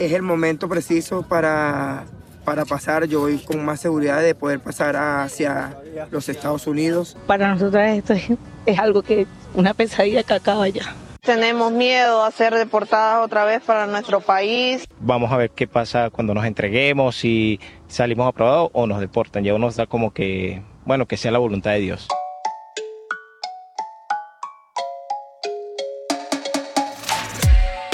es el momento preciso para, para pasar. Yo voy con más seguridad de poder pasar hacia los Estados Unidos. Para nosotros esto es, es algo que, una pesadilla que acaba ya. Tenemos miedo a ser deportadas otra vez para nuestro país. Vamos a ver qué pasa cuando nos entreguemos, si salimos aprobados o nos deportan. Ya uno da como que, bueno, que sea la voluntad de Dios.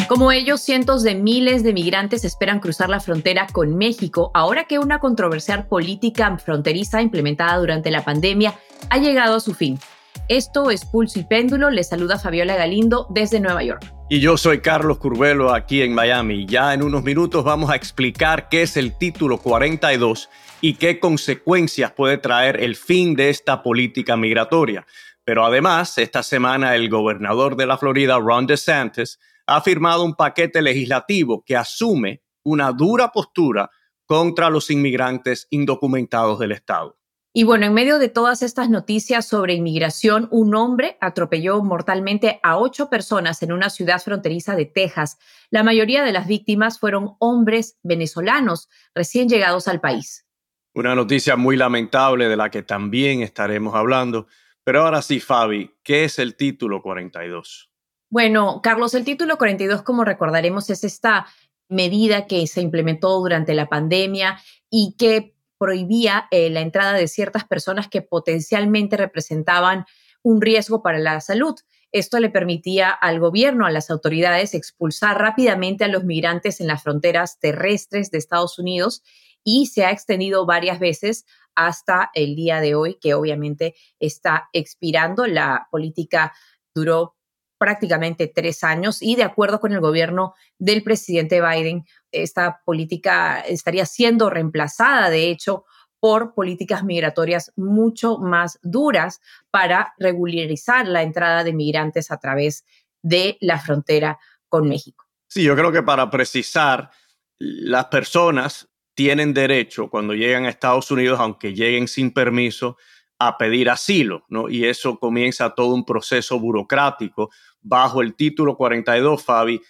Como ellos, cientos de miles de migrantes esperan cruzar la frontera con México ahora que una controversial política fronteriza implementada durante la pandemia ha llegado a su fin. Esto es Pulso y Péndulo. Les saluda Fabiola Galindo desde Nueva York. Y yo soy Carlos Curvelo aquí en Miami. Ya en unos minutos vamos a explicar qué es el título 42 y qué consecuencias puede traer el fin de esta política migratoria. Pero además, esta semana el gobernador de la Florida, Ron DeSantis, ha firmado un paquete legislativo que asume una dura postura contra los inmigrantes indocumentados del Estado. Y bueno, en medio de todas estas noticias sobre inmigración, un hombre atropelló mortalmente a ocho personas en una ciudad fronteriza de Texas. La mayoría de las víctimas fueron hombres venezolanos recién llegados al país. Una noticia muy lamentable de la que también estaremos hablando. Pero ahora sí, Fabi, ¿qué es el título 42? Bueno, Carlos, el título 42, como recordaremos, es esta medida que se implementó durante la pandemia y que prohibía eh, la entrada de ciertas personas que potencialmente representaban un riesgo para la salud. Esto le permitía al gobierno, a las autoridades, expulsar rápidamente a los migrantes en las fronteras terrestres de Estados Unidos y se ha extendido varias veces hasta el día de hoy, que obviamente está expirando. La política duró prácticamente tres años y de acuerdo con el gobierno del presidente Biden, esta política estaría siendo reemplazada, de hecho, por políticas migratorias mucho más duras para regularizar la entrada de migrantes a través de la frontera con México. Sí, yo creo que para precisar, las personas tienen derecho cuando llegan a Estados Unidos, aunque lleguen sin permiso, a pedir asilo, ¿no? Y eso comienza todo un proceso burocrático. Bajo el título 42, Fabi,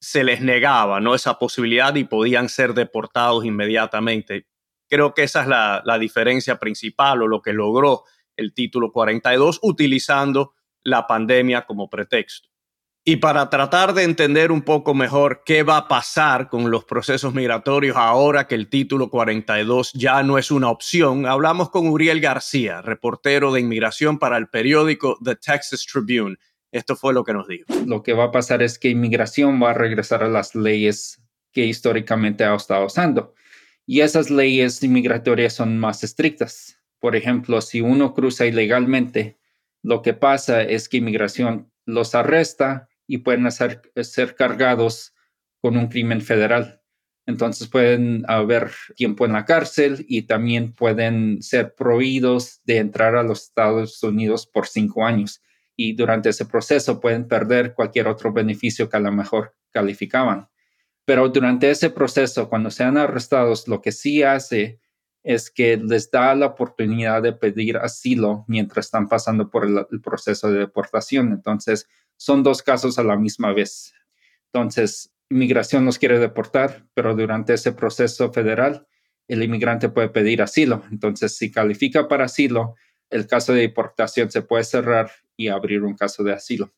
se les negaba, ¿no? Esa posibilidad y podían ser deportados inmediatamente. Creo que esa es la, la diferencia principal o lo que logró el título 42 utilizando la pandemia como pretexto. Y para tratar de entender un poco mejor qué va a pasar con los procesos migratorios ahora que el título 42 ya no es una opción, hablamos con Uriel García, reportero de inmigración para el periódico The Texas Tribune. Esto fue lo que nos dijo. Lo que va a pasar es que inmigración va a regresar a las leyes que históricamente ha estado usando. Y esas leyes inmigratorias son más estrictas. Por ejemplo, si uno cruza ilegalmente, lo que pasa es que inmigración los arresta y pueden ser, ser cargados con un crimen federal. Entonces pueden haber tiempo en la cárcel y también pueden ser prohibidos de entrar a los Estados Unidos por cinco años. Y durante ese proceso pueden perder cualquier otro beneficio que a lo mejor calificaban. Pero durante ese proceso, cuando sean arrestados, lo que sí hace es que les da la oportunidad de pedir asilo mientras están pasando por el proceso de deportación. Entonces, son dos casos a la misma vez. Entonces, inmigración nos quiere deportar, pero durante ese proceso federal, el inmigrante puede pedir asilo. Entonces, si califica para asilo, el caso de deportación se puede cerrar y abrir un caso de asilo.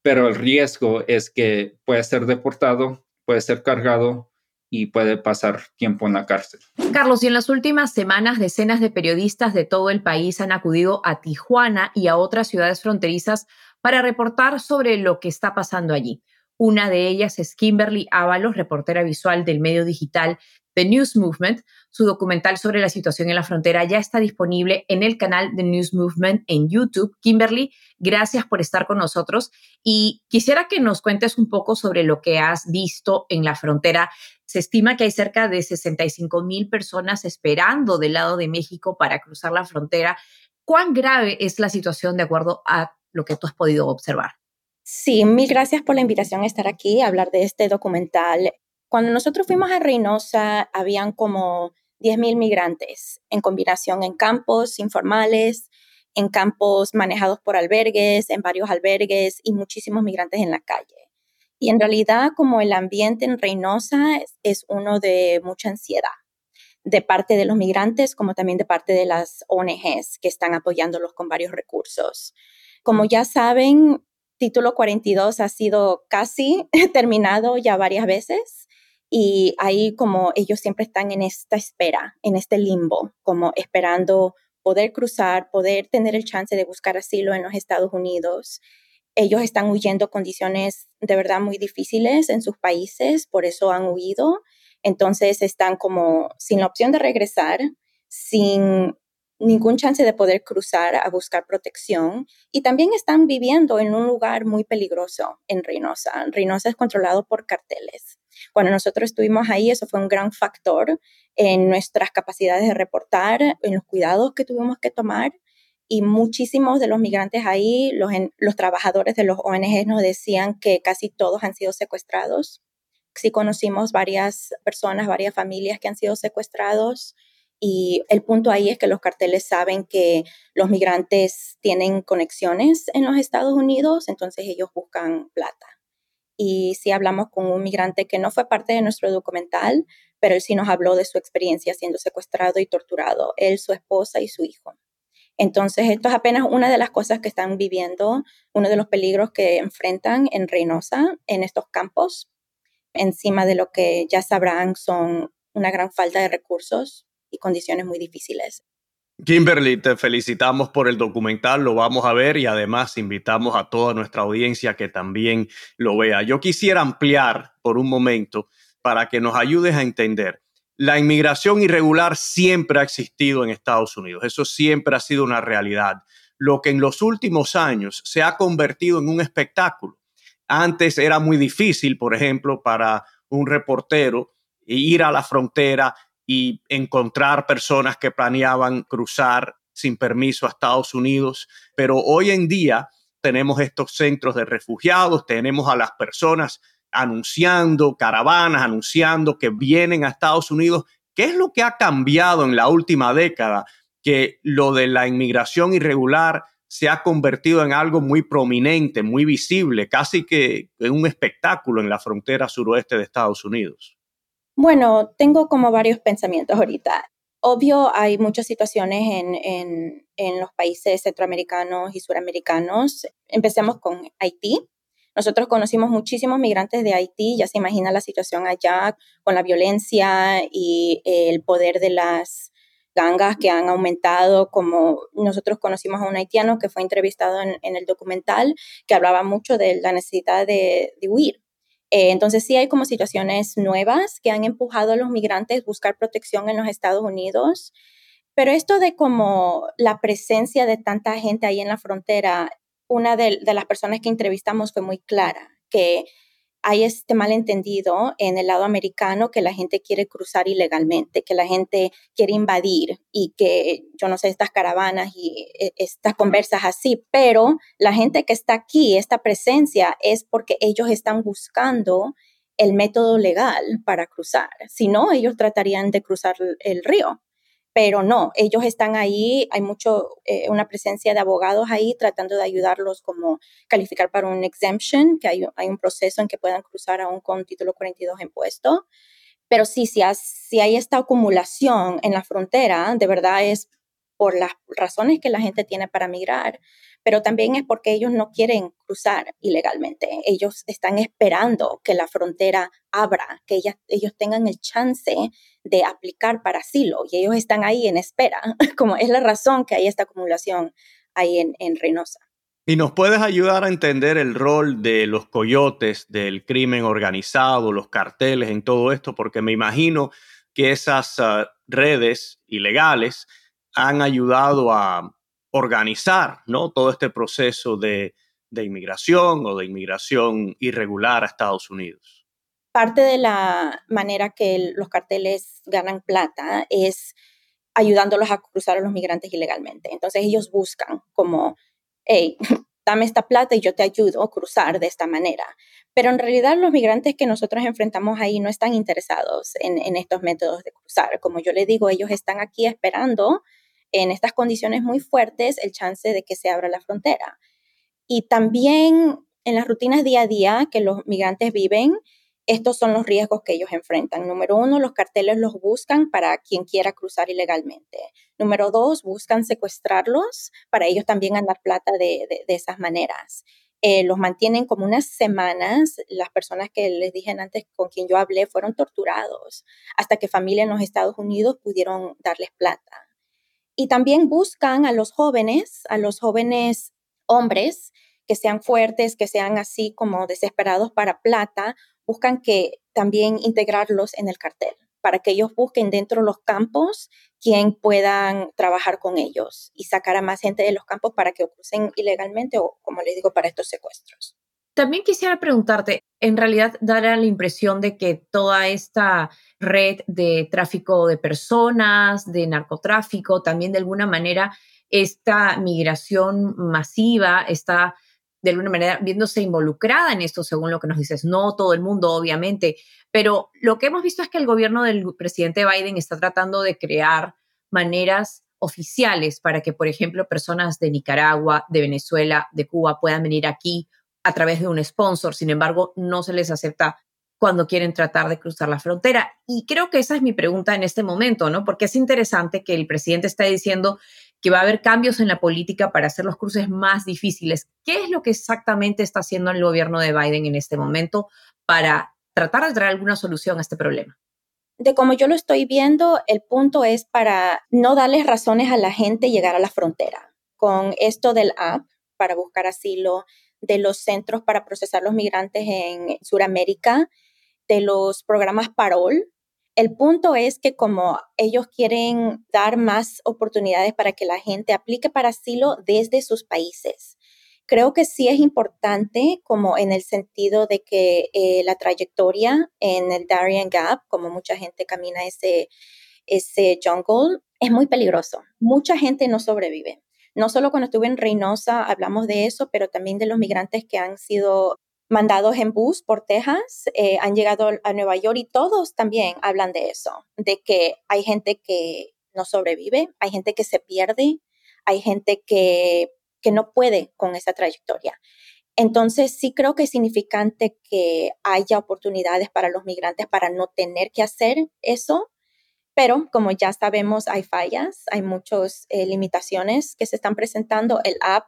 Pero el riesgo es que puede ser deportado, puede ser cargado y puede pasar tiempo en la cárcel. Carlos, y en las últimas semanas decenas de periodistas de todo el país han acudido a Tijuana y a otras ciudades fronterizas para reportar sobre lo que está pasando allí. Una de ellas es Kimberly Ábalos, reportera visual del medio digital The News Movement. Su documental sobre la situación en la frontera ya está disponible en el canal The News Movement en YouTube. Kimberly, gracias por estar con nosotros y quisiera que nos cuentes un poco sobre lo que has visto en la frontera. Se estima que hay cerca de 65 mil personas esperando del lado de México para cruzar la frontera. ¿Cuán grave es la situación de acuerdo a lo que tú has podido observar. Sí, mil gracias por la invitación a estar aquí a hablar de este documental. Cuando nosotros fuimos a Reynosa, habían como 10.000 migrantes en combinación en campos informales, en campos manejados por albergues, en varios albergues y muchísimos migrantes en la calle. Y en realidad, como el ambiente en Reynosa es, uno de mucha ansiedad, de parte de los migrantes como también de parte de las ONGs que están apoyándolos con varios recursos. Como ya saben, título 42 ha sido casi terminado ya varias veces y ahí como ellos siempre están en esta espera, en este limbo, como esperando poder cruzar, poder tener el chance de buscar asilo en los Estados Unidos. Ellos están huyendo condiciones de verdad muy difíciles en sus países, por eso han huido. Entonces están como sin la opción de regresar, sin ningún chance de poder cruzar a buscar protección y también están viviendo en un lugar muy peligroso en Reynosa. Reynosa es controlado por carteles. Cuando nosotros estuvimos ahí, eso fue un gran factor en nuestras capacidades de reportar, en los cuidados que tuvimos que tomar. Y muchísimos de los migrantes ahí, los, trabajadores de los ONG nos decían que casi todos han sido secuestrados. Sí conocimos varias personas, varias familias que han sido secuestrados. Y el punto ahí es que los carteles saben que los migrantes tienen conexiones en los Estados Unidos, entonces ellos buscan plata y si hablamos con un migrante que no fue parte de nuestro documental, pero él sí nos habló de su experiencia siendo secuestrado y torturado, él, su esposa y su hijo. Entonces, esto es apenas una de las cosas que están viviendo, uno de los peligros que enfrentan en Reynosa, en estos campos, encima de lo que ya sabrán son una gran falta de recursos y condiciones muy difíciles. Kimberly, te felicitamos por el documental, lo vamos a ver y además invitamos a toda nuestra audiencia que también lo vea. Yo quisiera ampliar por un momento para que nos ayudes a entender. La inmigración irregular siempre ha existido en Estados Unidos, eso siempre ha sido una realidad. Lo que en los últimos años se ha convertido en un espectáculo. Antes era muy difícil, por ejemplo, para un reportero ir a la frontera y encontrar personas que planeaban cruzar sin permiso a Estados Unidos. Pero hoy en día tenemos estos centros de refugiados, tenemos a las personas anunciando caravanas, anunciando que vienen a Estados Unidos. ¿Qué es lo que ha cambiado en la última década? Que lo de la inmigración irregular se ha convertido en algo muy prominente, muy visible, casi que en un espectáculo en la frontera suroeste de Estados Unidos. Bueno, tengo como varios pensamientos ahorita. Obvio, hay muchas situaciones en, los países centroamericanos y suramericanos. Empecemos con Haití. Nosotros conocimos muchísimos migrantes de Haití, ya se imagina la situación allá con la violencia y el poder de las gangas que han aumentado, como nosotros conocimos a un haitiano que fue entrevistado en, el documental, que hablaba mucho de la necesidad de huir, eh, entonces sí hay como situaciones nuevas que han empujado a los migrantes a buscar protección en los Estados Unidos, pero esto de como la presencia de tanta gente ahí en la frontera, una de las personas que entrevistamos fue muy clara, que hay este malentendido en el lado americano que la gente quiere cruzar ilegalmente, que la gente quiere invadir y que, yo no sé, estas caravanas y e, estas conversas así, pero la gente que está aquí, esta presencia, es porque ellos están buscando el método legal para cruzar. Si no, ellos tratarían de cruzar el río pero no, ellos están ahí, hay mucho, eh, una presencia de abogados ahí tratando de ayudarlos como calificar para un exemption, que hay, hay un proceso en que puedan cruzar aún con título 42 en puesto. Pero sí, si, si hay esta acumulación en la frontera, de verdad es por las razones que la gente tiene para migrar, pero también es porque ellos no quieren cruzar ilegalmente. Ellos están esperando que la frontera abra, que ellos tengan el chance de aplicar para asilo y ellos están ahí en espera, como es la razón que hay esta acumulación ahí en, Reynosa. ¿Y nos puedes ayudar a entender el rol de los coyotes, del crimen organizado, los carteles en todo esto? Porque me imagino que esas ah, redes ilegales han ayudado a organizar ¿no? todo este proceso de, inmigración o de inmigración irregular a Estados Unidos. Parte de la manera que los carteles ganan plata es ayudándolos a cruzar a los migrantes ilegalmente. Entonces ellos buscan como, hey, dame esta plata y yo te ayudo a cruzar de esta manera. Pero en realidad los migrantes que nosotros enfrentamos ahí no están interesados en, en estos métodos de cruzar. Como yo le digo, ellos están aquí esperando en estas condiciones muy fuertes el chance de que se abra la frontera. Y también en las rutinas día a día que los migrantes viven, estos son los riesgos que ellos enfrentan. Número uno, los carteles los buscan para quien quiera cruzar ilegalmente. Número dos, buscan secuestrarlos para ellos también ganar plata de, esas maneras. Eh, los mantienen como unas semanas. Las personas que les dije antes con quien yo hablé fueron torturados hasta que familia en los Estados Unidos pudieron darles plata. Y también buscan a los jóvenes, a los jóvenes hombres que sean fuertes, que sean así como desesperados para plata buscan que también integrarlos en el cartel para que ellos busquen dentro de los campos quien puedan trabajar con ellos y sacar a más gente de los campos para que crucen ilegalmente o, como les digo, para estos secuestros. También quisiera preguntarte, en realidad dará la impresión de que toda esta red de tráfico de personas, de narcotráfico, también de alguna manera esta migración masiva está de alguna manera viéndose involucrada en esto, según lo que nos dices. No todo el mundo, obviamente, pero lo que hemos visto es que el gobierno del presidente Biden está tratando de crear maneras oficiales para que, por ejemplo, personas de Nicaragua, de Venezuela, de Cuba puedan venir aquí a través de un sponsor. Sin embargo, no se les acepta cuando quieren tratar de cruzar la frontera. Y creo que esa es mi pregunta en este momento, ¿no? Porque es interesante que el presidente está diciendo que va a haber cambios en la política para hacer los cruces más difíciles. ¿Qué es lo que exactamente está haciendo el gobierno de Biden en este momento para tratar de traer alguna solución a este problema? De como yo lo estoy viendo, el punto es para no darles razones a la gente llegar a la frontera. Con esto del app para buscar asilo, de los centros para procesar los migrantes en Sudamérica, de los programas Parol, el punto es que como ellos quieren dar más oportunidades para que la gente aplique para asilo desde sus países. Creo que sí es importante como en el sentido de que eh, la trayectoria en el Darien Gap, como mucha gente camina ese, ese jungle, es muy peligroso. Mucha gente no sobrevive. No solo cuando estuve en Reynosa hablamos de eso, pero también de los migrantes que han sido mandados en bus por Texas, eh, han llegado a Nueva York y todos también hablan de eso, de que hay gente que no sobrevive, hay gente que se pierde, hay gente que, que no puede con esa trayectoria. Entonces, sí creo que es significante que haya oportunidades para los migrantes para no tener que hacer eso, pero como ya sabemos, hay fallas, hay muchas eh, limitaciones que se están presentando. El app,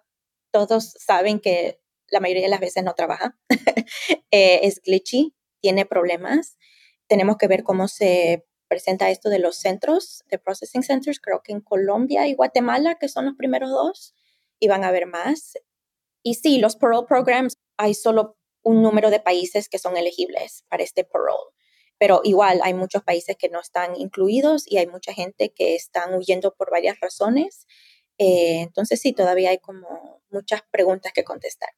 todos saben que la mayoría de las veces no trabaja, eh, es glitchy, tiene problemas. Tenemos que ver cómo se presenta esto de los centros, de processing centers, creo que en Colombia y Guatemala, que son los primeros dos, y van a haber más. Y sí, los parole programs, hay solo un número de países que son elegibles para este parole, pero igual hay muchos países que no están incluidos y hay mucha gente que están huyendo por varias razones. Eh, entonces sí, todavía hay como muchas preguntas que contestar.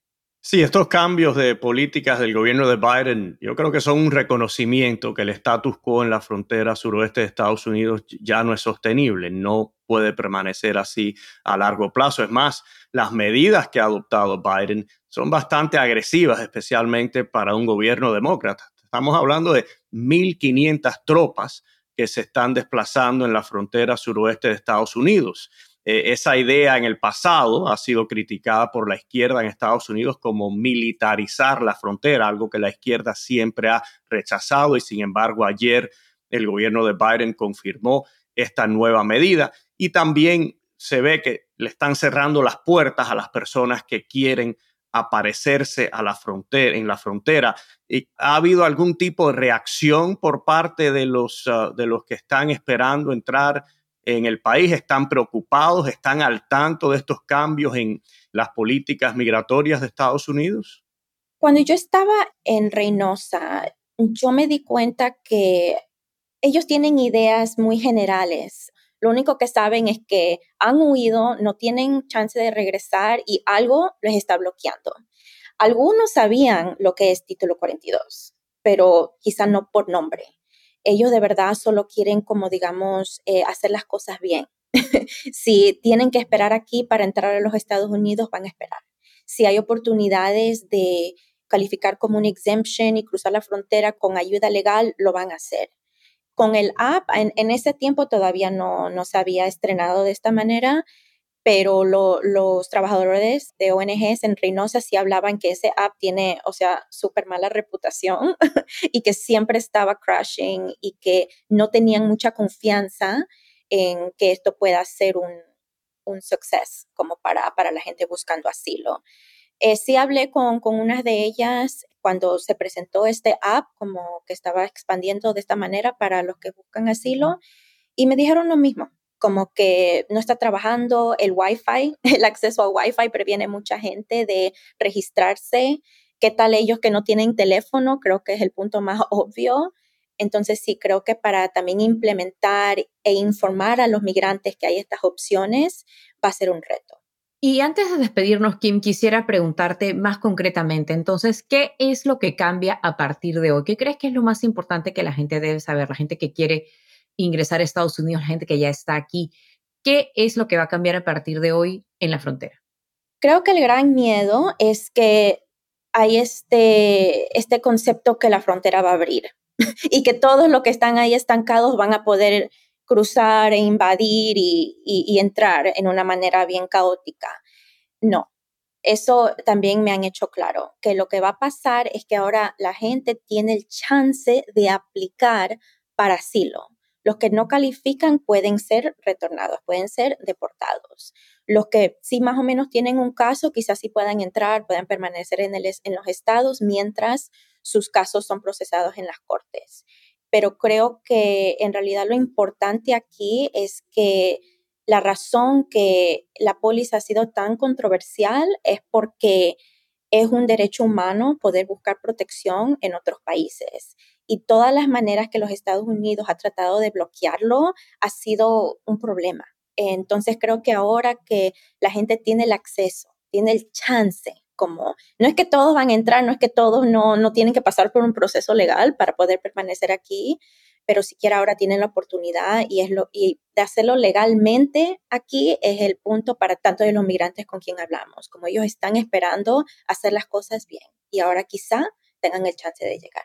Sí, estos cambios de políticas del gobierno de Biden, yo creo que son un reconocimiento que el status quo en la frontera suroeste de Estados Unidos ya no es sostenible, no puede permanecer así a largo plazo. Es más, las medidas que ha adoptado Biden son bastante agresivas, especialmente para un gobierno demócrata. Estamos hablando de 1.500 tropas que se están desplazando en la frontera suroeste de Estados Unidos. Eh, esa idea en el pasado ha sido criticada por la izquierda en Estados Unidos como militarizar la frontera, algo que la izquierda siempre ha rechazado y sin embargo ayer el gobierno de Biden confirmó esta nueva medida y también se ve que le están cerrando las puertas a las personas que quieren aparecerse a la frontera, en la frontera. ¿Y ¿Ha habido algún tipo de reacción por parte de los, ah, de los que están esperando entrar en el país están preocupados, están al tanto de estos cambios en las políticas migratorias de Estados Unidos? Cuando yo estaba en Reynosa, yo me di cuenta que ellos tienen ideas muy generales. Lo único que saben es que han huido, no tienen chance de regresar y algo les está bloqueando. Algunos sabían lo que es título 42, pero quizá no por nombre ellos de verdad solo quieren, como digamos, eh, hacer las cosas bien. si tienen que esperar aquí para entrar a los Estados Unidos, van a esperar. Si hay oportunidades de calificar como un exemption y cruzar la frontera con ayuda legal, lo van a hacer. Con el app, en, ese tiempo todavía no, no se había estrenado de esta manera, pero los trabajadores de ONGs en Reynosa sí hablaban que ese app tiene, o sea, súper mala reputación y que siempre estaba crashing y que no tenían mucha confianza en que esto pueda ser un, un success como para, para la gente buscando asilo. Eh, sí hablé con, con unas de ellas cuando se presentó este app, como que estaba expandiendo de esta manera para los que buscan asilo, y me dijeron lo mismo, como que no está trabajando el Wi-Fi, el acceso al Wi-Fi previene mucha gente de registrarse. ¿Qué tal ellos que no tienen teléfono? Creo que es el punto más obvio. Entonces sí, creo que para también implementar e informar a los migrantes que hay estas opciones va a ser un reto. Y antes de despedirnos, Kim, quisiera preguntarte más concretamente, entonces, ¿qué es lo que cambia a partir de hoy? ¿Qué crees que es lo más importante que la gente debe saber, la gente que quiere ingresar a Estados Unidos, la gente que ya está aquí? ¿Qué es lo que va a cambiar a partir de hoy en la frontera? Creo que el gran miedo es que hay este, este concepto que la frontera va a abrir y que todos los que están ahí estancados van a poder cruzar e invadir y, entrar en una manera bien caótica. No, eso también me han hecho claro, que lo que va a pasar es que ahora la gente tiene el chance de aplicar para asilo. Los que no califican pueden ser retornados, pueden ser deportados. Los que sí más o menos tienen un caso, quizás sí puedan entrar, puedan permanecer en, en los estados mientras sus casos son procesados en las cortes pero creo que en realidad lo importante aquí es que la razón que la póliza ha sido tan controversial es porque es un derecho humano poder buscar protección en otros países. Y todas las maneras que los Estados Unidos ha tratado de bloquearlo ha sido un problema. Entonces creo que ahora que la gente tiene el acceso, tiene el chance como, no es que todos van a entrar, no es que todos no, no tienen que pasar por un proceso legal para poder permanecer aquí, pero siquiera ahora tienen la oportunidad y, es lo, y de hacerlo legalmente aquí es el punto para tanto de los migrantes con quien hablamos, como ellos están esperando hacer las cosas bien y ahora quizá tengan el chance de llegar.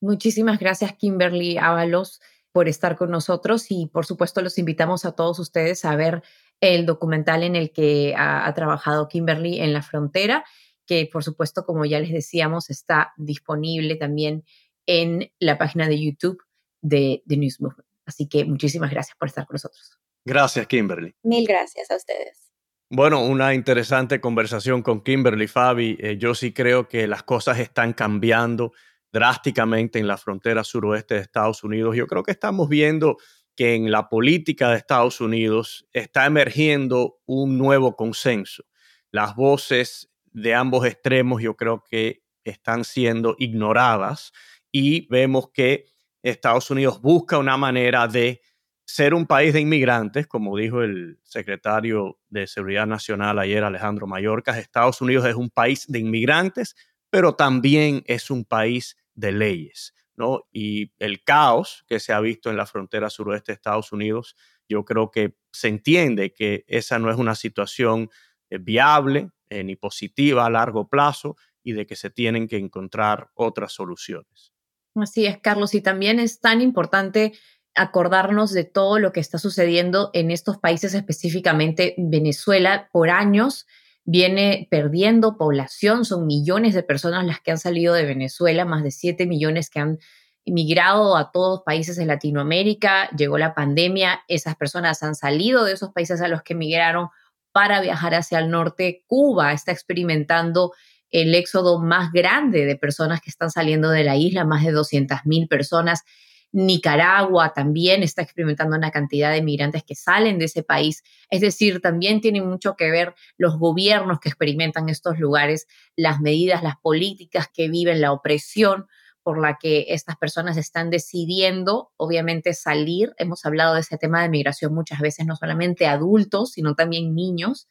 Muchísimas gracias, Kimberly Ábalos, por estar con nosotros y por supuesto los invitamos a todos ustedes a ver el documental en el que ha, ha trabajado Kimberly en la frontera que por supuesto, como ya les decíamos, está disponible también en la página de YouTube de The News Movement. Así que muchísimas gracias por estar con nosotros. Gracias, Kimberly. Mil gracias a ustedes. Bueno, una interesante conversación con Kimberly, Fabi. Eh, yo sí creo que las cosas están cambiando drásticamente en la frontera suroeste de Estados Unidos. Yo creo que estamos viendo que en la política de Estados Unidos está emergiendo un nuevo consenso. Las voces de ambos extremos yo creo que están siendo ignoradas y vemos que Estados Unidos busca una manera de ser un país de inmigrantes, como dijo el secretario de Seguridad Nacional ayer, Alejandro Mayorkas, Estados Unidos es un país de inmigrantes, pero también es un país de leyes, ¿no? Y el caos que se ha visto en la frontera suroeste de Estados Unidos, yo creo que se entiende que esa no es una situación eh, viable eh, ni positiva a largo plazo y de que se tienen que encontrar otras soluciones. Así es, Carlos, y también es tan importante acordarnos de todo lo que está sucediendo en estos países, específicamente Venezuela, por años viene perdiendo población, son millones de personas las que han salido de Venezuela, más de 7 millones que han migrado a todos países de Latinoamérica, llegó la pandemia, esas personas han salido de esos países a los que migraron para viajar hacia el norte. Cuba está experimentando el éxodo más grande de personas que están saliendo de la isla, más de 200 mil personas. Nicaragua también está experimentando una cantidad de migrantes que salen de ese país. Es decir, también tiene mucho que ver los gobiernos que experimentan estos lugares, las medidas, las políticas que viven, la opresión por la que estas personas están decidiendo, obviamente, salir. Hemos hablado de ese tema de migración muchas veces, no solamente adultos, sino también niños.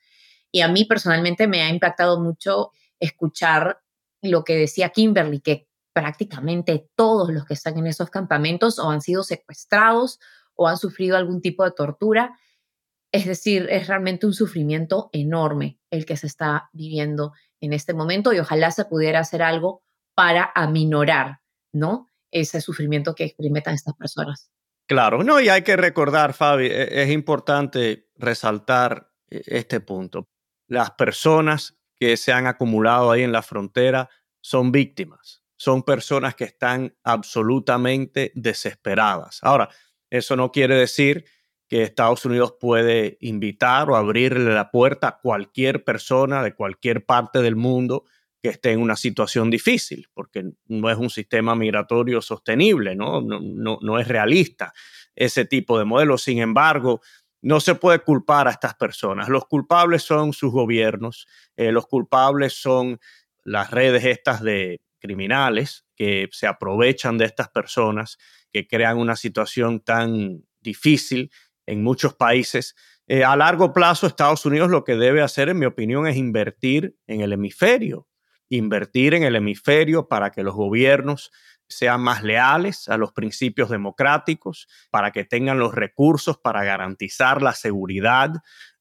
Y a mí personalmente me ha impactado mucho escuchar lo que decía Kimberly, que prácticamente todos los que están en esos campamentos o han sido secuestrados o han sufrido algún tipo de tortura. Es decir, es realmente un sufrimiento enorme el que se está viviendo en este momento y ojalá se pudiera hacer algo para aminorar ¿no? Ese sufrimiento que experimentan estas personas. Claro, no, y hay que recordar, Fabi, e, es importante resaltar eh, este punto. Las personas que se han acumulado ahí en la frontera son víctimas, son personas que están absolutamente desesperadas. Ahora, eso no quiere decir que Estados Unidos puede invitar o abrirle la puerta a cualquier persona de cualquier parte del mundo que esté en una situación difícil, porque no es un sistema migratorio sostenible, ¿no? No, no, es realista ese tipo de modelo. Sin embargo, no se puede culpar a estas personas. Los culpables son sus gobiernos, eh, los culpables son las redes estas de criminales que se aprovechan de estas personas, que crean una situación tan difícil en muchos países. Eh, a largo plazo, Estados Unidos lo que debe hacer, en mi opinión, es invertir en el hemisferio, invertir en el hemisferio para que los gobiernos sean más leales a los principios democráticos, para que tengan los recursos para garantizar la seguridad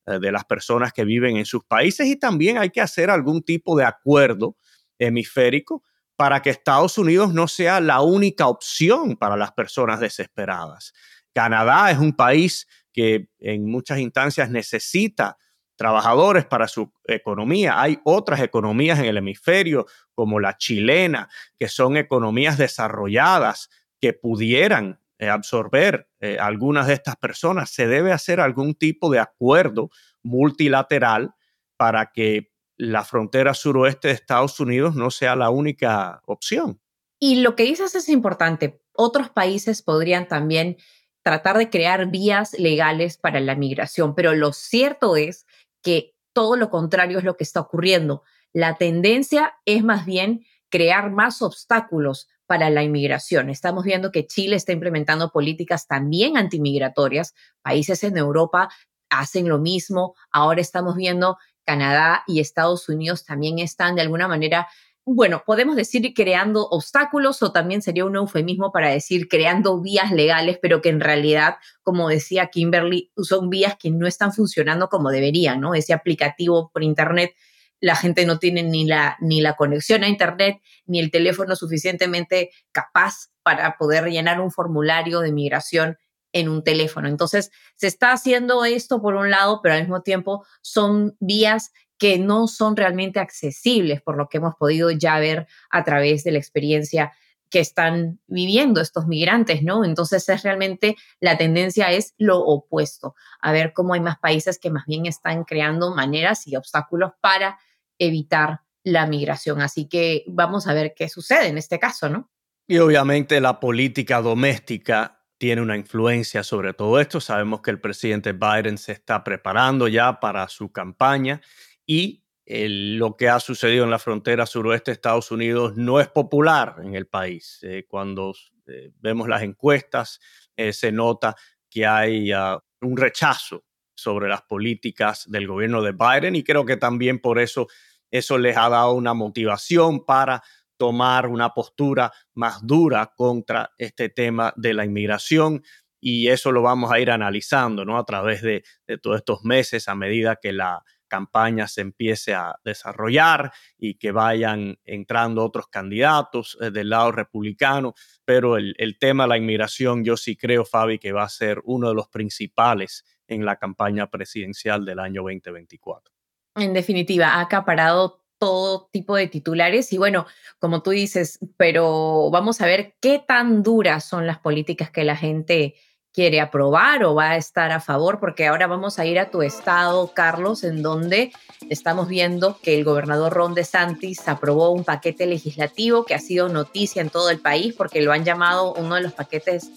eh, de las personas que viven en sus países y también hay que hacer algún tipo de acuerdo hemisférico para que Estados Unidos no sea la única opción para las personas desesperadas. Canadá es un país que en muchas instancias necesita trabajadores para su economía. Hay otras economías en el hemisferio, como la chilena, que son economías desarrolladas que pudieran eh, absorber eh, algunas de estas personas. Se debe hacer algún tipo de acuerdo multilateral para que la frontera suroeste de Estados Unidos no sea la única opción. Y lo que dices es importante. Otros países podrían también tratar de crear vías legales para la migración, pero lo cierto es que todo lo contrario es lo que está ocurriendo. La tendencia es más bien crear más obstáculos para la inmigración. Estamos viendo que Chile está implementando políticas también antimigratorias. Países en Europa hacen lo mismo. Ahora estamos viendo Canadá y Estados Unidos también están de alguna manera bueno, podemos decir creando obstáculos o también sería un eufemismo para decir creando vías legales, pero que en realidad, como decía Kimberly, son vías que no están funcionando como deberían, ¿no? Ese aplicativo por Internet, la gente no tiene ni la, ni la conexión a Internet, ni el teléfono suficientemente capaz para poder llenar un formulario de migración en un teléfono. Entonces, se está haciendo esto por un lado, pero al mismo tiempo son vías que no son realmente accesibles por lo que hemos podido ya ver a través de la experiencia que están viviendo estos migrantes, ¿no? Entonces es realmente la tendencia es lo opuesto, a ver cómo hay más países que más bien están creando maneras y obstáculos para evitar la migración. Así que vamos a ver qué sucede en este caso, ¿no? Y obviamente la política doméstica tiene una influencia sobre todo esto. Sabemos que el presidente Biden se está preparando ya para su campaña y lo que ha sucedido en la frontera suroeste de Estados Unidos no es popular en el país. Eh, cuando eh, vemos las encuestas, eh, se nota que hay ah, un rechazo sobre las políticas del gobierno de Biden y creo que también por eso eso les ha dado una motivación para tomar una postura más dura contra este tema de la inmigración y eso lo vamos a ir analizando ¿no? a través de todos estos meses a medida que la, campaña se empiece a desarrollar y que vayan entrando otros candidatos eh, del lado republicano, pero el, el, tema de la inmigración yo sí creo, Fabi, que va a ser uno de los principales en la campaña presidencial del año 2024. En definitiva, ha acaparado todo tipo de titulares y bueno, como tú dices, pero vamos a ver qué tan duras son las políticas que la gente quiere aprobar o va a estar a favor, porque ahora vamos a ir a tu estado, Carlos, en donde estamos viendo que el gobernador Ron DeSantis aprobó un paquete legislativo que ha sido noticia en todo el país porque lo han llamado uno de los paquetes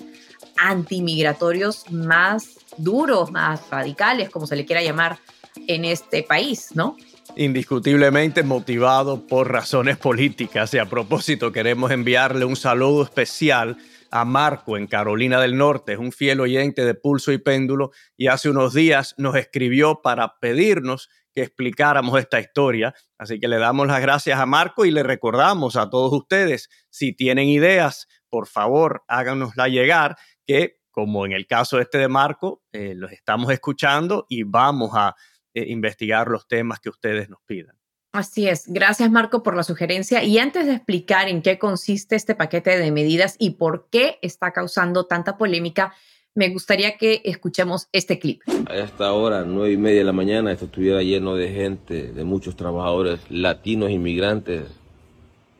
antimigratorios más duros, más radicales, como se le quiera llamar en este país, ¿no? Indiscutiblemente motivado por razones políticas y a propósito queremos enviarle un saludo especial a Marco en Carolina del Norte, es un fiel oyente de Pulso y Péndulo y hace unos días nos escribió para pedirnos que explicáramos esta historia. Así que le damos las gracias a Marco y le recordamos a todos ustedes, si tienen ideas, por favor háganosla llegar, que como en el caso este de Marco, eh, los estamos escuchando y vamos a eh, investigar los temas que ustedes nos pidan. Así es. Gracias, Marco, por la sugerencia. Y antes de explicar en qué consiste este paquete de medidas y por qué está causando tanta polémica, me gustaría que escuchemos este clip. A esta hora, nueve y media de la mañana, esto estuviera lleno de gente, de muchos trabajadores latinos, inmigrantes,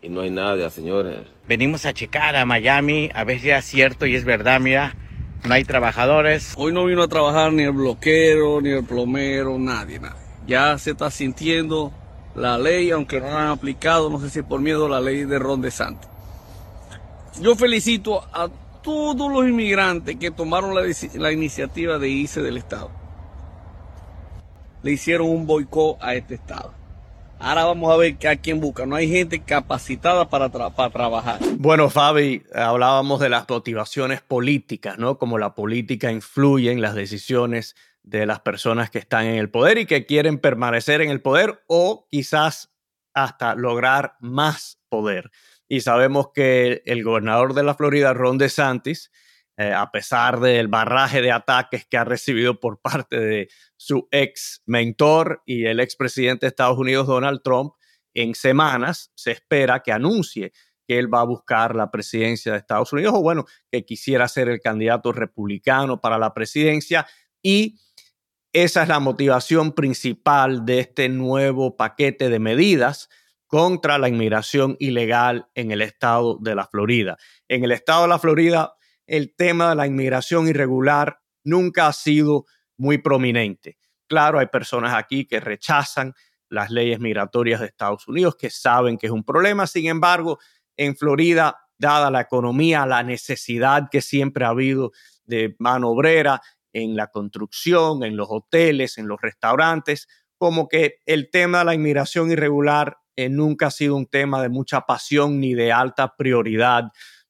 y no hay nada, señores. Venimos a checar a Miami, a ver si es cierto y es verdad, mira, no hay trabajadores. Hoy no vino a trabajar ni el bloquero, ni el plomero, nadie, nadie. Ya se está sintiendo la ley, aunque no la han aplicado, no sé si por miedo la ley de Ron DeSantis. Yo felicito a todos los inmigrantes que tomaron la, la iniciativa de irse del Estado. Le hicieron un boicot a este Estado. Ahora vamos a ver a quién busca. No hay gente capacitada para, para, trabajar. Bueno, Fabi, hablábamos de las motivaciones políticas, ¿no? Como la política influye en las decisiones de las personas que están en el poder y que quieren permanecer en el poder o quizás hasta lograr más poder. Y sabemos que el gobernador de la Florida, Ron DeSantis, eh, a pesar del barraje de ataques que ha recibido por parte de su ex mentor y el expresidente de Estados Unidos, Donald Trump, en semanas se espera que anuncie que él va a buscar la presidencia de Estados Unidos o bueno, que quisiera ser el candidato republicano para la presidencia y esa es la motivación principal de este nuevo paquete de medidas contra la inmigración ilegal en el estado de la Florida. En el estado de la Florida el tema de la inmigración irregular nunca ha sido muy prominente. Claro, hay personas aquí que rechazan las leyes migratorias de Estados Unidos, que saben que es un problema. Sin embargo, en Florida, dada la economía, la necesidad que siempre ha habido de mano obrera en la construcción, en los hoteles, en los restaurantes, como que el tema de la inmigración irregular eh, nunca ha sido un tema de mucha pasión ni de alta prioridad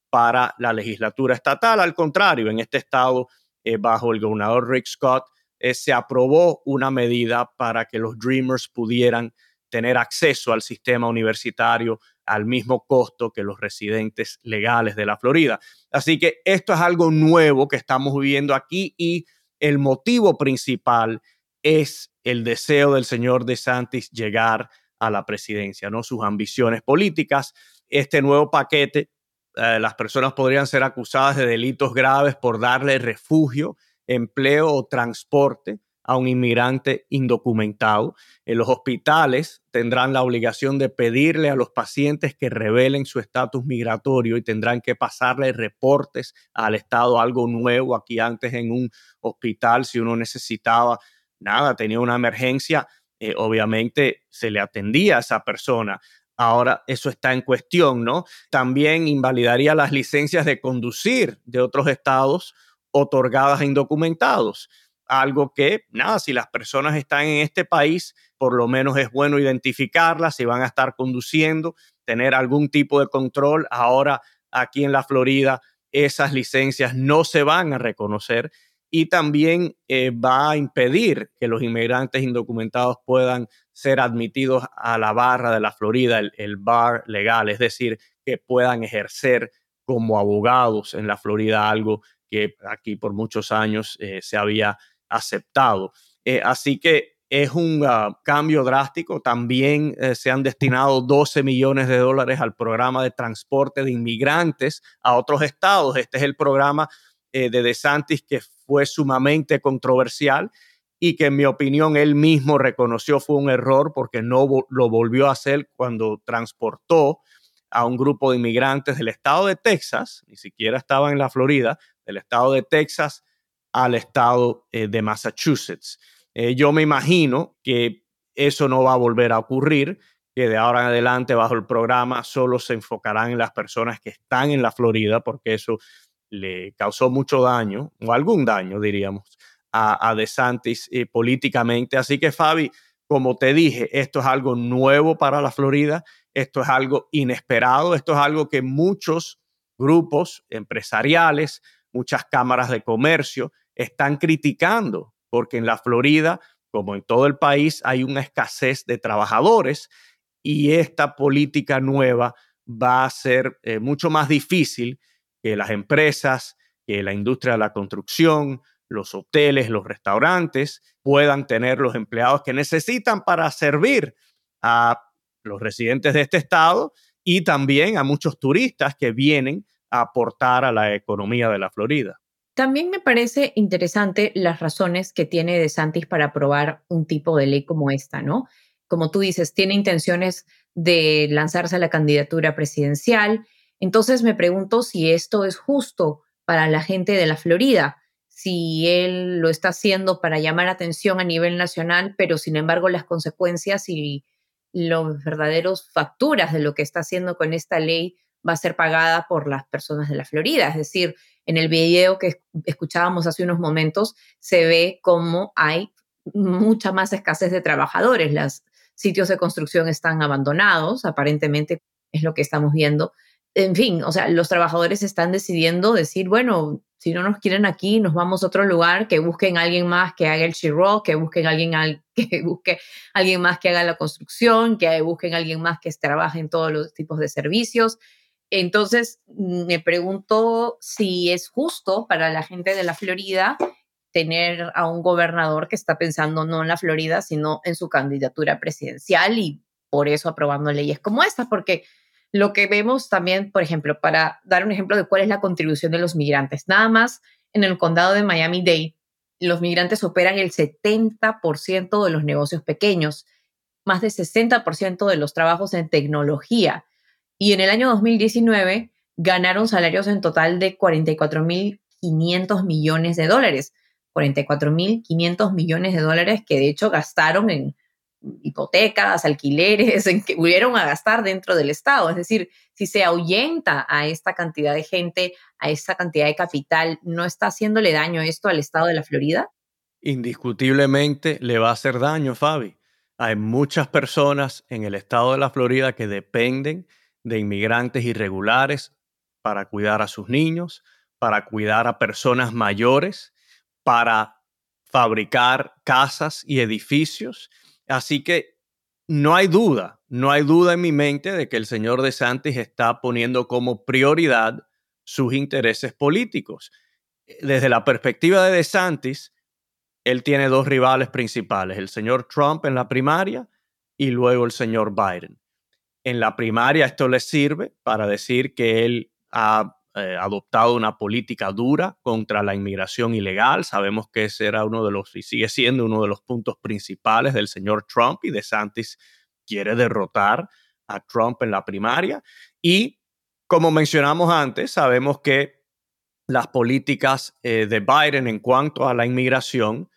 para la legislatura estatal. Al contrario, en este estado, eh, bajo el gobernador Rick Scott, eh, se aprobó una medida para que los Dreamers pudieran tener acceso al sistema universitario al mismo costo que los residentes legales de la Florida. Así que esto es algo nuevo que estamos viviendo aquí y el motivo principal es el deseo del señor DeSantis llegar a la presidencia, no sus ambiciones políticas. Este nuevo paquete eh, las personas podrían ser acusadas de delitos graves por darle refugio, empleo o transporte a un inmigrante indocumentado. En los hospitales tendrán la obligación de pedirle a los pacientes que revelen su estatus migratorio y tendrán que pasarle reportes al Estado, algo nuevo aquí antes en un hospital, si uno necesitaba nada, tenía una emergencia, eh, obviamente se le atendía a esa persona. Ahora eso está en cuestión, ¿no? También invalidaría las licencias de conducir de otros estados otorgadas a indocumentados. Algo que, nada, si las personas están en este país, por lo menos es bueno identificarlas, si van a estar conduciendo, tener algún tipo de control. Ahora, aquí en la Florida, esas licencias no se van a reconocer y también eh, va a impedir que los inmigrantes indocumentados puedan ser admitidos a la barra de la Florida, el, bar legal, es decir, que puedan ejercer como abogados en la Florida, algo que aquí por muchos años eh, se había aceptado. Eh, así que es un ah, cambio drástico. También se han destinado 12 millones de dólares al programa de transporte de inmigrantes a otros estados. Este es el programa de DeSantis que fue sumamente controversial y que en mi opinión él mismo reconoció fue un error porque no lo volvió a hacer cuando transportó a un grupo de inmigrantes del estado de Texas, ni siquiera estaba en la Florida, del estado de Texas al estado eh, de Massachusetts. Eh, yo me imagino que eso no va a volver a ocurrir, que de ahora en adelante bajo el programa solo se enfocarán en las personas que están en la Florida, porque eso le causó mucho daño, o algún daño, diríamos, a, DeSantis eh, políticamente. Así que, Fabi, como te dije, esto es algo nuevo para la Florida, esto es algo inesperado, esto es algo que muchos grupos empresariales, muchas cámaras de comercio están criticando, porque en la Florida, como en todo el país, hay una escasez de trabajadores y esta política nueva va a ser eh, mucho más difícil que las empresas, que la industria de la construcción, los hoteles, los restaurantes puedan tener los empleados que necesitan para servir a los residentes de este estado y también a muchos turistas que vienen aportar a la economía de la Florida. También me parece interesante las razones que tiene De Santis para aprobar un tipo de ley como esta, ¿no? Como tú dices, tiene intenciones de lanzarse a la candidatura presidencial. Entonces me pregunto si esto es justo para la gente de la Florida, si él lo está haciendo para llamar atención a nivel nacional, pero sin embargo las consecuencias y los verdaderos facturas de lo que está haciendo con esta ley va a ser pagada por las personas de la Florida. Es decir, en el video que escuchábamos hace unos momentos se ve cómo hay mucha más escasez de trabajadores. Los sitios de construcción están abandonados, aparentemente es lo que estamos viendo. En fin, o sea, los trabajadores están decidiendo decir, bueno, si no nos quieren aquí, nos vamos a otro lugar, que busquen a alguien más que haga el chirro, que busquen a alguien, que busque alguien más que haga la construcción, que busquen a alguien más que trabaje en todos los tipos de servicios. Entonces, me pregunto si es justo para la gente de la Florida tener a un gobernador que está pensando no en la Florida, sino en su candidatura presidencial y por eso aprobando leyes como esta, porque lo que vemos también, por ejemplo, para dar un ejemplo de cuál es la contribución de los migrantes, nada más en el condado de Miami-Dade, los migrantes operan el 70% de los negocios pequeños, más de 60% de los trabajos en tecnología. Y en el año 2019 ganaron salarios en total de 44.500 millones de dólares. 44.500 millones de dólares que de hecho gastaron en hipotecas, alquileres, en que volvieron a gastar dentro del Estado. Es decir, si se ahuyenta a esta cantidad de gente, a esta cantidad de capital, ¿no está haciéndole daño esto al Estado de la Florida? Indiscutiblemente le va a hacer daño, Fabi. Hay muchas personas en el estado de la Florida que dependen de inmigrantes irregulares para cuidar a sus niños, para cuidar a personas mayores, para fabricar casas y edificios Así que no hay duda, no hay duda en mi mente de que el señor De Santis está poniendo como prioridad sus intereses políticos. Desde la perspectiva de De Santis, él tiene dos rivales principales, el señor Trump en la primaria y luego el señor Biden. En la primaria esto le sirve para decir que él ha eh, adoptado una política dura contra la inmigración ilegal. Sabemos que ese era uno de los, y sigue siendo uno de los puntos principales del señor Trump y de Santis quiere derrotar a Trump en la primaria. Y como mencionamos antes, sabemos que las políticas eh, de Biden en cuanto a la inmigración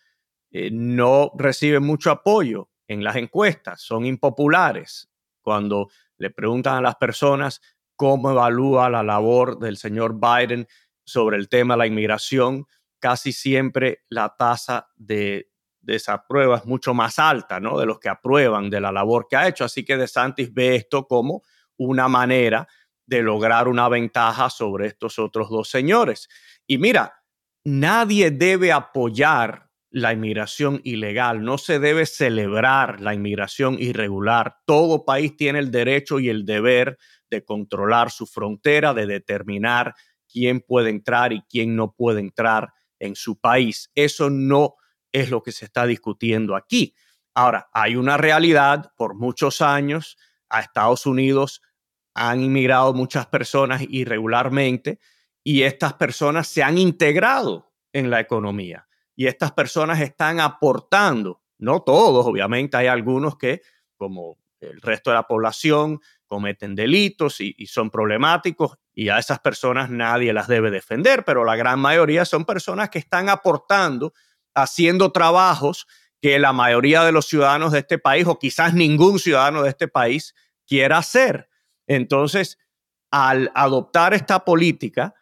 eh, no reciben mucho apoyo en las encuestas, son impopulares. Cuando le preguntan a las personas cómo evalúa la labor del señor Biden sobre el tema de la inmigración, casi siempre la tasa de desaprueba es mucho más alta, ¿no? De los que aprueban de la labor que ha hecho. Así que DeSantis ve esto como una manera de lograr una ventaja sobre estos otros dos señores. Y mira, nadie debe apoyar la inmigración ilegal, no se debe celebrar la inmigración irregular. Todo país tiene el derecho y el deber de controlar su frontera, de determinar quién puede entrar y quién no puede entrar en su país. Eso no es lo que se está discutiendo aquí. Ahora, hay una realidad, por muchos años a Estados Unidos han inmigrado muchas personas irregularmente y estas personas se han integrado en la economía y estas personas están aportando, no todos, obviamente hay algunos que, como el resto de la población, cometen delitos y, son problemáticos y a esas personas nadie las debe defender, pero la gran mayoría son personas que están aportando, haciendo trabajos que la mayoría de los ciudadanos de este país o quizás ningún ciudadano de este país quiera hacer. Entonces, al adoptar esta política,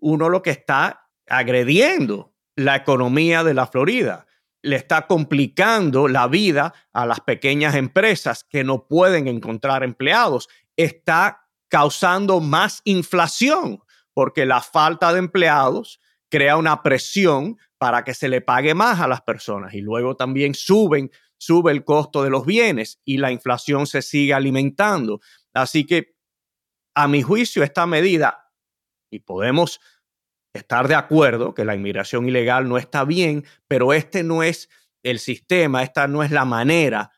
uno lo que está agrediendo la economía de la Florida le está complicando la vida a las pequeñas empresas que no pueden encontrar empleados. Está causando más inflación porque la falta de empleados crea una presión para que se le pague más a las personas y luego también suben, sube el costo de los bienes y la inflación se sigue alimentando. Así que, a mi juicio, esta medida, y podemos estar de acuerdo que la inmigración ilegal no está bien, pero este no es el sistema, esta no es la manera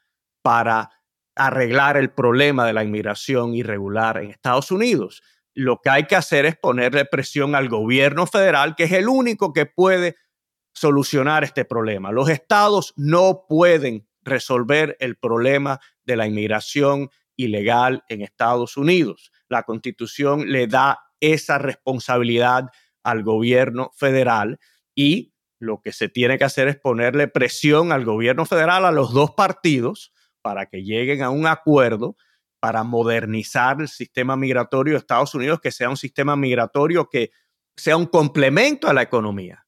para arreglar el problema de la inmigración irregular en Estados Unidos. lo que hay que hacer es ponerle presión al gobierno federal, que es el único que puede solucionar este problema. Los estados no pueden resolver el problema de la inmigración ilegal en Estados Unidos. La constitución le da esa responsabilidad al gobierno federal y lo que se tiene que hacer es ponerle presión al gobierno federal, a los dos partidos, para que lleguen a un acuerdo para modernizar el sistema migratorio de Estados Unidos, que sea un sistema migratorio que sea un complemento a la economía,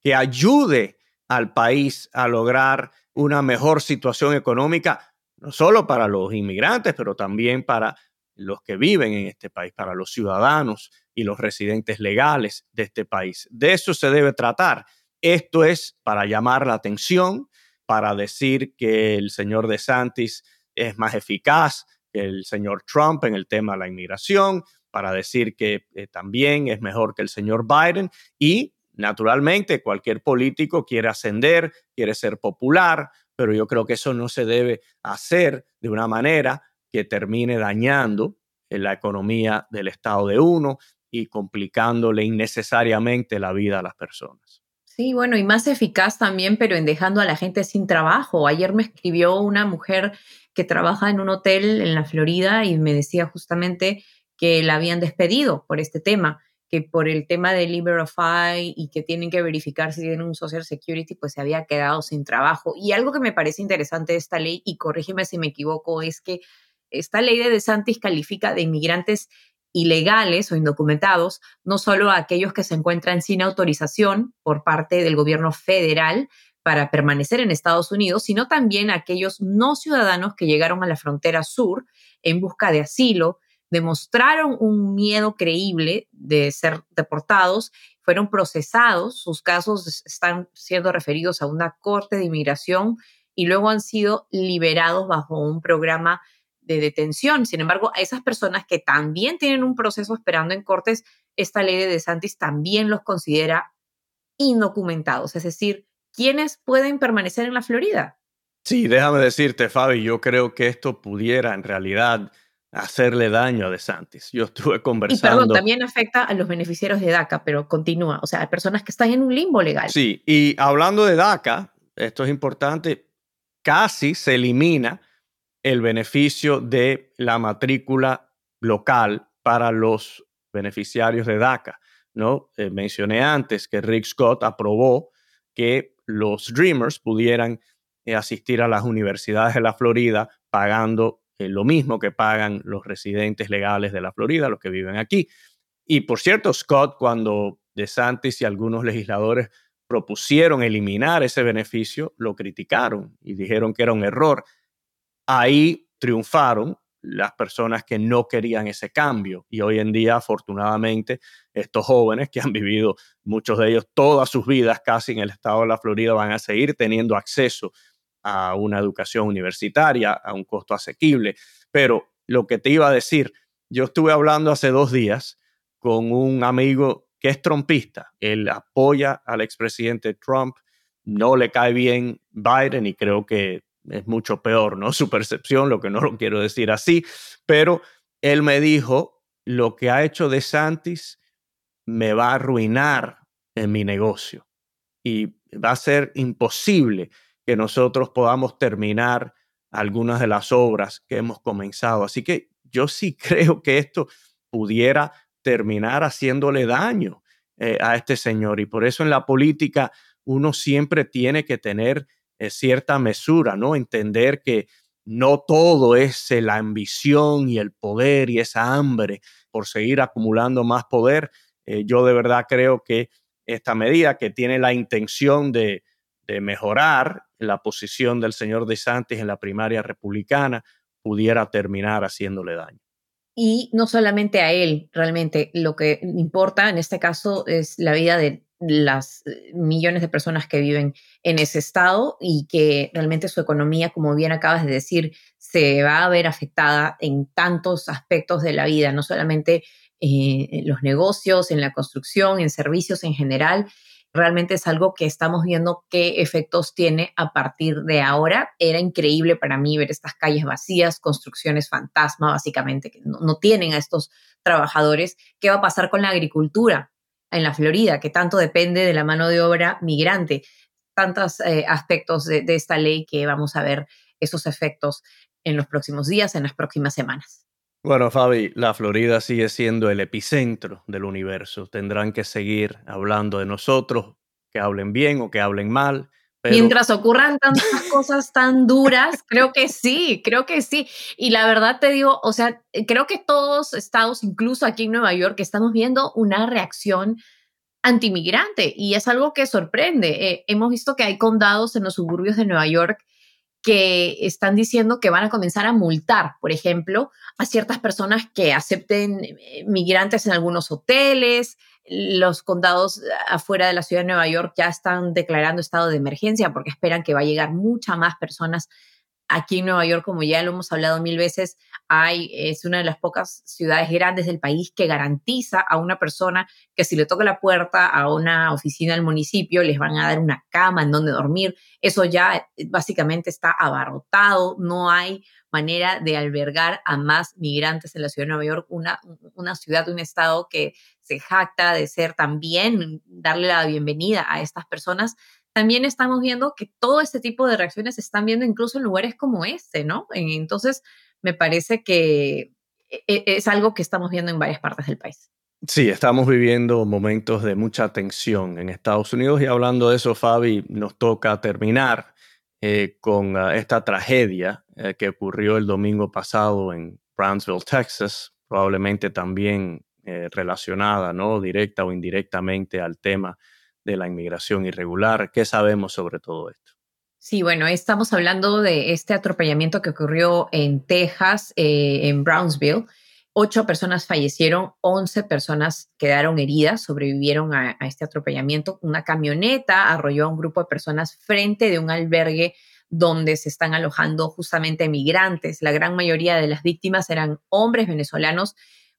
que ayude al país a lograr una mejor situación económica, no solo para los inmigrantes, pero también para los que viven en este país, para los ciudadanos y los residentes legales de este país. De eso se debe tratar. Esto es para llamar la atención, para decir que el señor DeSantis es más eficaz que el señor Trump en el tema de la inmigración, para decir que eh, también es mejor que el señor Biden y naturalmente cualquier político quiere ascender, quiere ser popular, pero yo creo que eso no se debe hacer de una manera que termine dañando la economía del Estado de uno y complicándole innecesariamente la vida a las personas. Sí, bueno, y más eficaz también, pero en dejando a la gente sin trabajo. Ayer me escribió una mujer que trabaja en un hotel en la Florida y me decía justamente que la habían despedido por este tema, que por el tema de Liberify y que tienen que verificar si tienen un Social Security, pues se había quedado sin trabajo. Y algo que me parece interesante de esta ley, y corrígeme si me equivoco, es que esta ley de DeSantis califica de inmigrantes ilegales o indocumentados, no solo a aquellos que se encuentran sin autorización por parte del gobierno federal para permanecer en Estados Unidos, sino también a aquellos no ciudadanos que llegaron a la frontera sur en busca de asilo, demostraron un miedo creíble de ser deportados, fueron procesados, sus casos están siendo referidos a una corte de inmigración y luego han sido liberados bajo un programa de detención. Sin embargo, a esas personas que también tienen un proceso esperando en cortes, esta ley de DeSantis también los considera indocumentados, es decir, ¿quiénes pueden permanecer en la Florida? Sí, déjame decirte, Fabi, yo creo que esto pudiera en realidad hacerle daño a DeSantis. Yo estuve conversando. Y perdón, también afecta a los beneficiarios de DACA, pero continúa. O sea, hay personas que están en un limbo legal. Sí, y hablando de DACA, esto es importante, casi se elimina el beneficio de la matrícula local para los beneficiarios de DACA. ¿no? Eh, mencioné antes que Rick Scott aprobó que los Dreamers pudieran eh, asistir a las universidades de la Florida pagando eh, lo mismo que pagan los residentes legales de la Florida, los que viven aquí. Y por cierto, Scott, cuando DeSantis y algunos legisladores propusieron eliminar ese beneficio, lo criticaron y dijeron que era un error ahí triunfaron las personas que no querían ese cambio. Y hoy en día, afortunadamente, estos jóvenes que han vivido, muchos de ellos, todas sus vidas casi en el estado de la Florida, van a seguir teniendo acceso a una educación universitaria a un costo asequible. Pero lo que te iba a decir, yo estuve hablando hace dos días con un amigo que es trompista. Él apoya al expresidente Trump, no le cae bien Biden y creo que es mucho peor, ¿no? Su percepción, lo que no lo quiero decir así, pero él me dijo, lo que ha hecho De Santis me va a arruinar en mi negocio y va a ser imposible que nosotros podamos terminar algunas de las obras que hemos comenzado. Así que yo sí creo que esto pudiera terminar haciéndole daño eh, a este señor y por eso en la política uno siempre tiene que tener cierta mesura, ¿no? Entender que no todo es la ambición y el poder y esa hambre por seguir acumulando más poder. Eh, yo de verdad creo que esta medida que tiene la intención de, de mejorar la posición del señor DeSantis en la primaria republicana pudiera terminar haciéndole daño. Y no solamente a él, realmente, lo que importa en este caso es la vida de las eh, millones de personas que viven en ese estado y que realmente su economía, como bien acabas de decir, se va a ver afectada en tantos aspectos de la vida, no solamente eh, en los negocios, en la construcción, en servicios en general. realmente es algo que estamos viendo qué efectos tiene a partir de ahora. Era increíble para mí ver estas calles vacías, construcciones fantasma, básicamente, que no, tienen a estos trabajadores. ¿Qué va a pasar con la agricultura en la Florida, que tanto depende de la mano de obra migrante? Tantos eh, aspectos de esta ley que vamos a ver esos efectos en los próximos días, en las próximas semanas. Bueno, Fabi, la Florida sigue siendo el epicentro del universo. Tendrán que seguir hablando de nosotros, que hablen bien o que hablen mal. Mientras ocurran tantas cosas tan duras, creo que sí, creo que sí. Y la verdad te digo, o sea, creo que todos estados, incluso aquí en Nueva York, estamos viendo una reacción antimigrante y es algo que sorprende. Eh, hemos visto que hay condados en los suburbios de Nueva York que están diciendo que van a comenzar a multar, por ejemplo, a ciertas personas que acepten eh, migrantes en algunos hoteles. Los condados afuera de la ciudad de Nueva York ya están declarando estado de emergencia porque esperan que va a llegar muchas más personas aquí en Nueva York, como ya lo hemos hablado mil veces, hay, es una de las pocas ciudades grandes del país que garantiza a una persona que si le toca la puerta a una oficina del municipio, les van a dar una cama en donde dormir. Eso ya eh, básicamente está abarrotado, no hay manera de albergar a más migrantes en la ciudad de Nueva York, una, una ciudad, un estado que se jacta de ser también, darle la bienvenida a estas personas también estamos viendo que todo este tipo de reacciones se están viendo incluso en lugares como este, ¿no? Entonces, me parece que e, e, es algo que estamos viendo en varias partes del país. Sí, estamos viviendo momentos de mucha tensión en Estados Unidos y hablando de eso, Fabi, nos toca terminar eh, con ah, esta tragedia eh, que ocurrió el domingo pasado en Brownsville, Texas, probablemente también eh, relacionada, ¿no? Directa o indirectamente al tema de la inmigración irregular. ¿Qué sabemos sobre todo esto? Sí, bueno, estamos hablando de este atropellamiento que ocurrió en Texas, eh, en Brownsville. Ocho personas fallecieron, once personas quedaron heridas, sobrevivieron a, este atropellamiento. Una camioneta arrolló a un grupo de personas frente de un albergue donde se están alojando justamente migrantes. La gran mayoría de las víctimas eran hombres venezolanos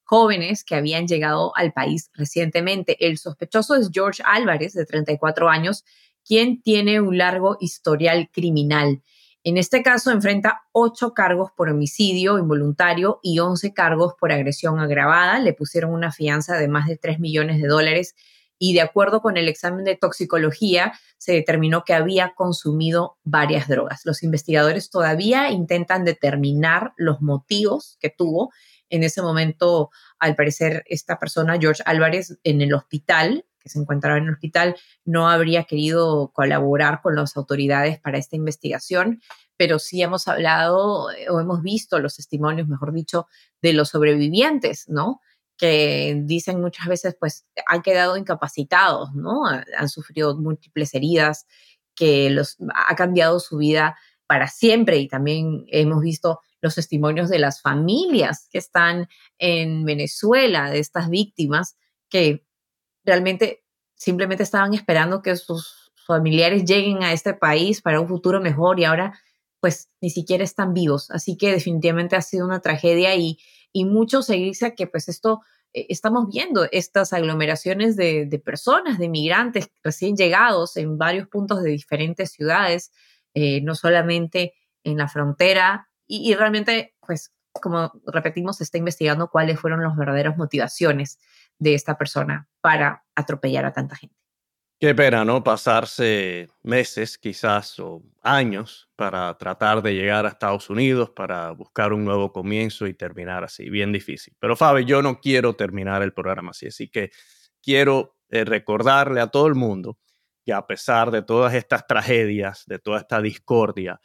jóvenes que habían llegado al país recientemente. El sospechoso es George Álvarez, de 34 años, quien tiene un largo historial criminal. En este caso enfrenta ocho cargos por homicidio involuntario y 11 cargos por agresión agravada. Le pusieron una fianza de más de 3 millones de dólares y de acuerdo con el examen de toxicología se determinó que había consumido varias drogas. Los investigadores todavía intentan determinar los motivos que tuvo en ese momento, al parecer, esta persona, George Álvarez, en el hospital, que se encontraba en el hospital, no habría querido colaborar con las autoridades para esta investigación, pero sí hemos hablado eh, o hemos visto los testimonios, mejor dicho, de los sobrevivientes, ¿no? que dicen muchas veces, pues, han quedado incapacitados, ¿no? Han sufrido múltiples heridas, que los, ha cambiado su vida para siempre y también hemos visto los testimonios de las familias que están en Venezuela, de estas víctimas que realmente simplemente estaban esperando que sus familiares lleguen a este país para un futuro mejor y ahora pues ni siquiera están vivos. Así que definitivamente ha sido una tragedia y, y mucho se dice que pues esto, eh, estamos viendo estas aglomeraciones de, personas, de migrantes recién llegados en varios puntos de diferentes ciudades, eh, no solamente en la frontera y, realmente, pues, como repetimos, se está investigando cuáles fueron las verdaderas motivaciones de esta persona para atropellar a tanta gente. Qué pena, ¿no? Pasarse meses, quizás, o años para tratar de llegar a Estados Unidos, para buscar un nuevo comienzo y terminar así. Bien difícil. Pero, Fabi, yo no quiero terminar el programa así. Así que quiero eh, recordarle a todo el mundo que a pesar de todas estas tragedias, de toda esta discordia,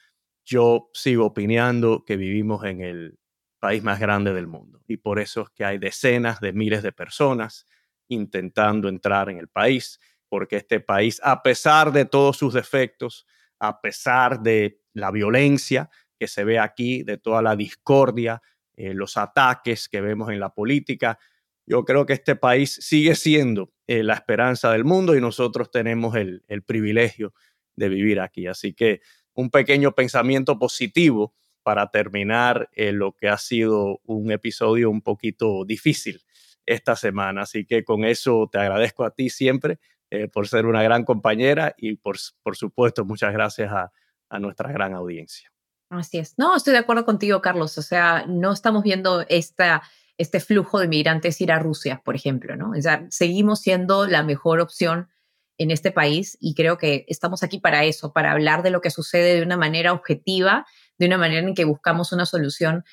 yo sigo opinando que vivimos en el país más grande del mundo. Y por eso es que hay decenas de miles de personas intentando entrar en el país, porque este país, a pesar de todos sus defectos, a pesar de la violencia que se ve aquí, de toda la discordia, eh, los ataques que vemos en la política, yo creo que este país sigue siendo eh, la esperanza del mundo y nosotros tenemos el, el privilegio de vivir aquí. Así que un pequeño pensamiento positivo para terminar eh, lo que ha sido un episodio un poquito difícil esta semana. Así que con eso te agradezco a ti siempre eh, por ser una gran compañera y por, por supuesto muchas gracias a, a nuestra gran audiencia. Así es. No, estoy de acuerdo contigo, Carlos. O sea, no estamos viendo esta, este flujo de migrantes ir a Rusia, por ejemplo, ¿no? O sea, seguimos siendo la mejor opción en este país y creo que estamos aquí para eso, para hablar de lo que sucede de una manera objetiva, de una manera en que buscamos una solución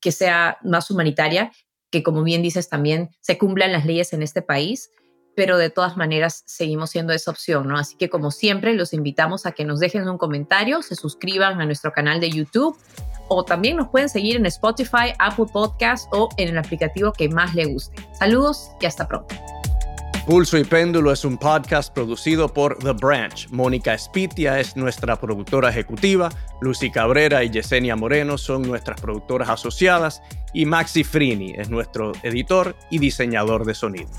que sea más humanitaria, que como bien dices también se cumplan las leyes en este país, pero de todas maneras seguimos siendo esa opción, ¿no? Así que como siempre los invitamos a que nos dejen un comentario, se suscriban a nuestro canal de YouTube o también nos pueden seguir en Spotify, Apple Podcast o en el aplicativo que más le guste. Saludos y hasta pronto. Pulso y Péndulo es un podcast producido por The Branch. Mónica Espitia es nuestra productora ejecutiva, Lucy Cabrera y Yesenia Moreno son nuestras productoras asociadas y Maxi Frini es nuestro editor y diseñador de sonido.